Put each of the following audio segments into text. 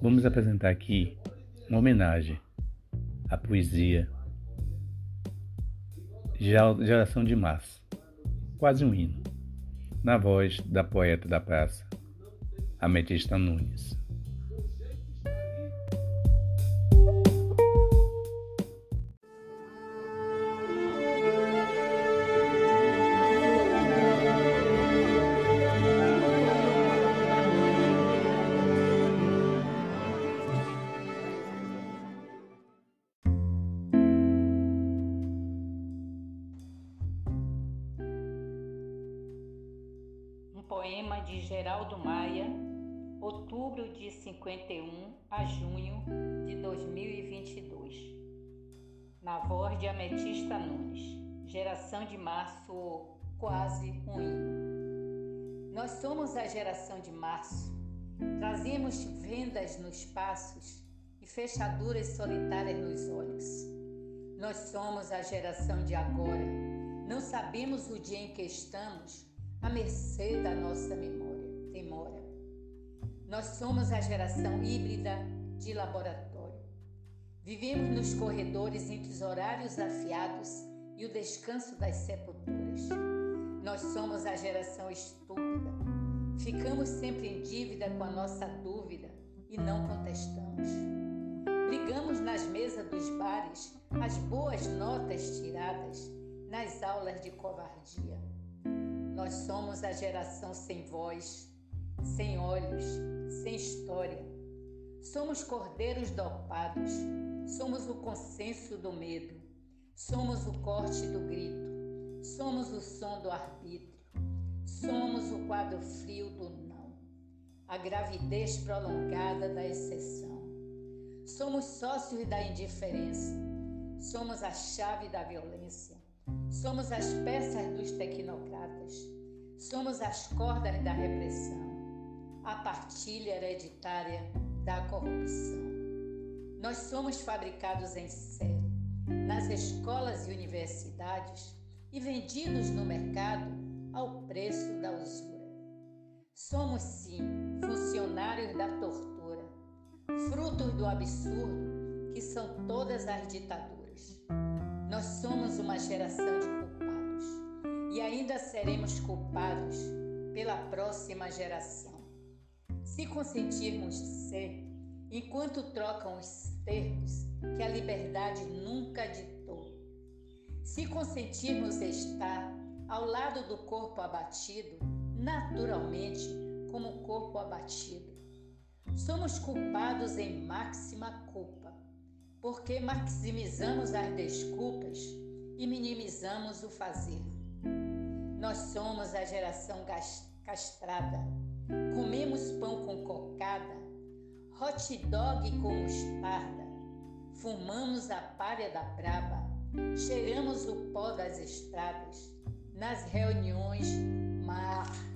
Vamos apresentar aqui uma homenagem à poesia Geração de Março, quase um hino, na voz da poeta da praça, Ametista Nunes. De Geraldo Maia, outubro de 51 a junho de 2022. Na voz de Ametista Nunes, geração de março, quase hino. Nós somos a geração de março, trazemos vendas nos passos e fechaduras solitárias nos olhos. Nós somos a geração de agora, não sabemos o dia em que estamos à mercê da nossa memória, demora. Nós somos a geração híbrida de laboratório. Vivemos nos corredores entre os horários afiados e o descanso das sepulturas. Nós somos a geração estúpida. Ficamos sempre em dívida com a nossa dúvida e não contestamos. Brigamos nas mesas dos bares as boas notas tiradas nas aulas de covardia. Nós somos a geração sem voz, sem olhos, sem história. Somos cordeiros dopados, somos o consenso do medo, somos o corte do grito, somos o som do arbítrio, somos o quadro frio do não, a gravidez prolongada da exceção. Somos sócios da indiferença, somos a chave da violência, Somos as peças dos tecnocratas, somos as cordas da repressão, a partilha hereditária da corrupção. Nós somos fabricados em série, nas escolas e universidades e vendidos no mercado ao preço da usura. Somos, sim, funcionários da tortura, frutos do absurdo que são todas as ditaduras. Nós somos uma geração de culpados e ainda seremos culpados pela próxima geração. Se consentirmos ser, enquanto trocam os termos que a liberdade nunca ditou. Se consentirmos estar ao lado do corpo abatido, naturalmente como corpo abatido. Somos culpados em máxima culpa porque maximizamos as desculpas e minimizamos o fazer. Nós somos a geração castrada. Comemos pão com cocada, hot dog com mostarda, fumamos a palha da braba, cheiramos o pó das estradas nas reuniões marginais.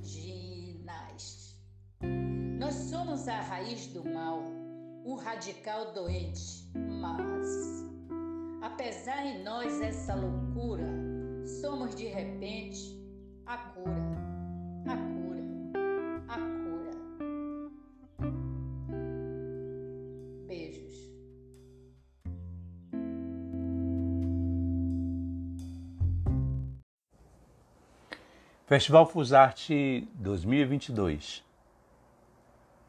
Nós somos a raiz do mal o radical doente, apesar em nós essa loucura, somos de repente a cura, a cura, a cura. Beijos. Festival Fusarte 2022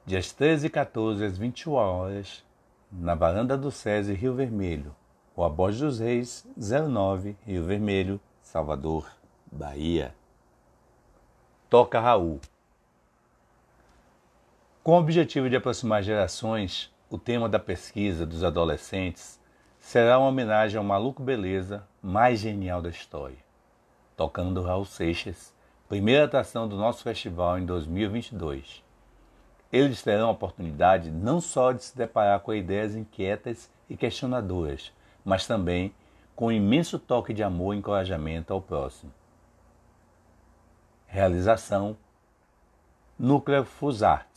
dias 13 e 14 às 21 horas, na varanda do SESI Rio Vermelho, o Borges dos Reis, 09, Rio Vermelho, Salvador, Bahia. Toca Raul. Com o objetivo de aproximar gerações, o tema da pesquisa dos adolescentes será uma homenagem ao maluco beleza mais genial da história, tocando Raul Seixas, primeira atração do nosso festival em 2022. Eles terão a oportunidade não só de se deparar com ideias inquietas e questionadoras, mas também com um imenso toque de amor e encorajamento ao próximo. Realização Núcleo Fusart.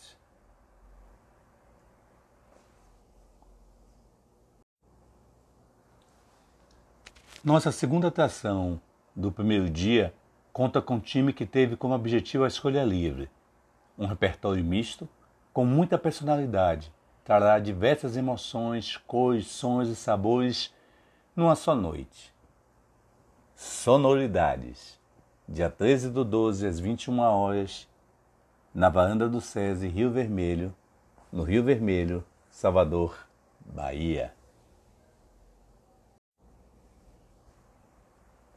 Nossa segunda atração do primeiro dia conta com um time que teve como objetivo a escolha livre, um repertório misto com muita personalidade, trará diversas emoções, cores, sons e sabores numa só noite. Sonoridades. Dia 13 do 12 às 21 horas, na varanda do SESI, Rio Vermelho, no Rio Vermelho, Salvador, Bahia.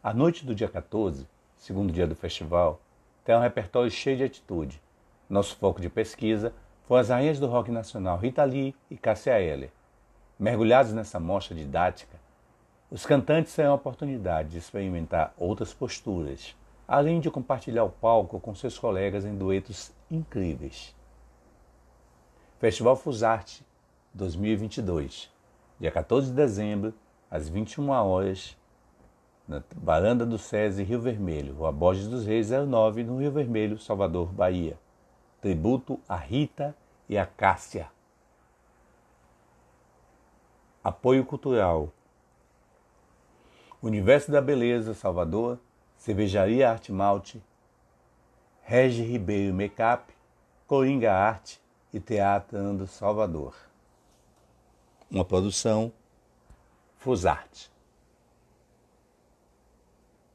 A noite do dia 14, segundo dia do festival, tem um repertório cheio de atitude. Nosso foco de pesquisa foi as rainhas do rock nacional Rita Lee e Cássia Eller. Mergulhados nessa mostra didática, os cantantes terão a oportunidade de experimentar outras posturas, além de compartilhar o palco com seus colegas em duetos incríveis. Festival Fusarte 2022, dia 14 de dezembro, às 21 horas, na varanda do SESI Rio Vermelho, Rua Borges dos Reis 09, no Rio Vermelho, Salvador, Bahia. Tributo a Rita e a Cássia. Apoio Cultural Universo da Beleza, Salvador, Cervejaria Arte Malte, Regi Ribeiro Makeup, Coringa Arte e Teatro Salvador. Uma produção Fusarte.